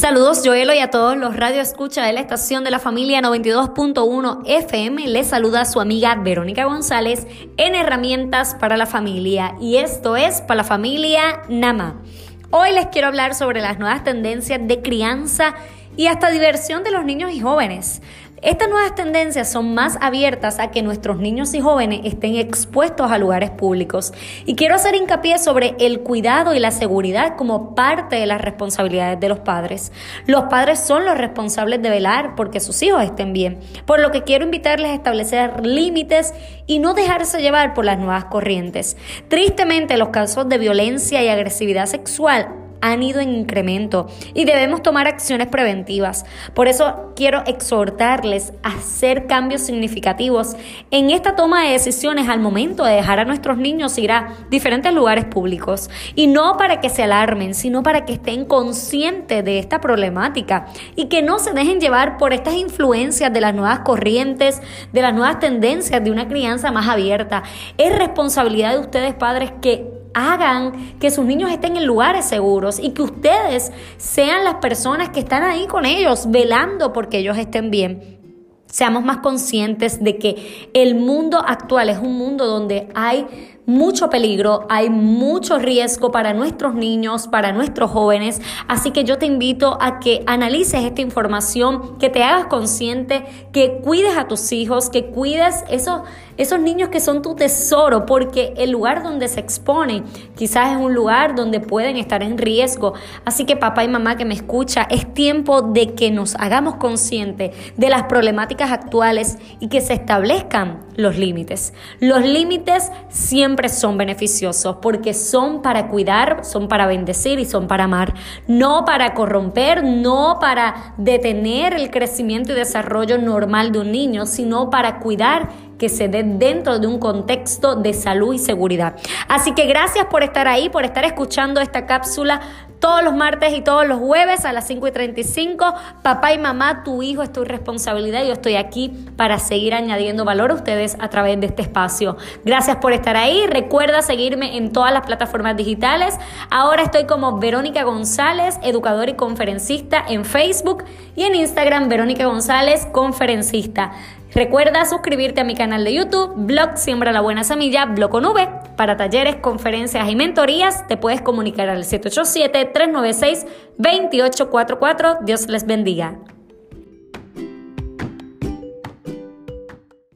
Saludos Joelo y a todos los radio escucha de la estación de la familia 92.1 FM. Les saluda su amiga Verónica González en Herramientas para la Familia y esto es para la familia Nama. Hoy les quiero hablar sobre las nuevas tendencias de crianza y hasta diversión de los niños y jóvenes. Estas nuevas tendencias son más abiertas a que nuestros niños y jóvenes estén expuestos a lugares públicos. Y quiero hacer hincapié sobre el cuidado y la seguridad como parte de las responsabilidades de los padres. Los padres son los responsables de velar porque sus hijos estén bien, por lo que quiero invitarles a establecer límites y no dejarse llevar por las nuevas corrientes. Tristemente, los casos de violencia y agresividad sexual han ido en incremento y debemos tomar acciones preventivas. Por eso quiero exhortarles a hacer cambios significativos en esta toma de decisiones al momento de dejar a nuestros niños ir a diferentes lugares públicos. Y no para que se alarmen, sino para que estén conscientes de esta problemática y que no se dejen llevar por estas influencias de las nuevas corrientes, de las nuevas tendencias de una crianza más abierta. Es responsabilidad de ustedes padres que hagan que sus niños estén en lugares seguros y que ustedes sean las personas que están ahí con ellos, velando porque ellos estén bien. Seamos más conscientes de que el mundo actual es un mundo donde hay mucho peligro, hay mucho riesgo para nuestros niños, para nuestros jóvenes. Así que yo te invito a que analices esta información, que te hagas consciente, que cuides a tus hijos, que cuides esos, esos niños que son tu tesoro, porque el lugar donde se expone quizás es un lugar donde pueden estar en riesgo. Así que papá y mamá que me escucha, es tiempo de que nos hagamos conscientes de las problemáticas actuales y que se establezcan los límites. Los límites siempre son beneficiosos porque son para cuidar, son para bendecir y son para amar, no para corromper, no para detener el crecimiento y desarrollo normal de un niño, sino para cuidar que se dé dentro de un contexto de salud y seguridad. Así que gracias por estar ahí, por estar escuchando esta cápsula todos los martes y todos los jueves a las 5 y 35. Papá y mamá, tu hijo es tu responsabilidad. Yo estoy aquí para seguir añadiendo valor a ustedes a través de este espacio. Gracias por estar ahí. Recuerda seguirme en todas las plataformas digitales. Ahora estoy como Verónica González, educadora y conferencista en Facebook y en Instagram Verónica González, conferencista. Recuerda suscribirte a mi canal de YouTube, Blog Siembra la Buena Semilla, Blog con V. Para talleres, conferencias y mentorías, te puedes comunicar al 787-396-2844. Dios les bendiga.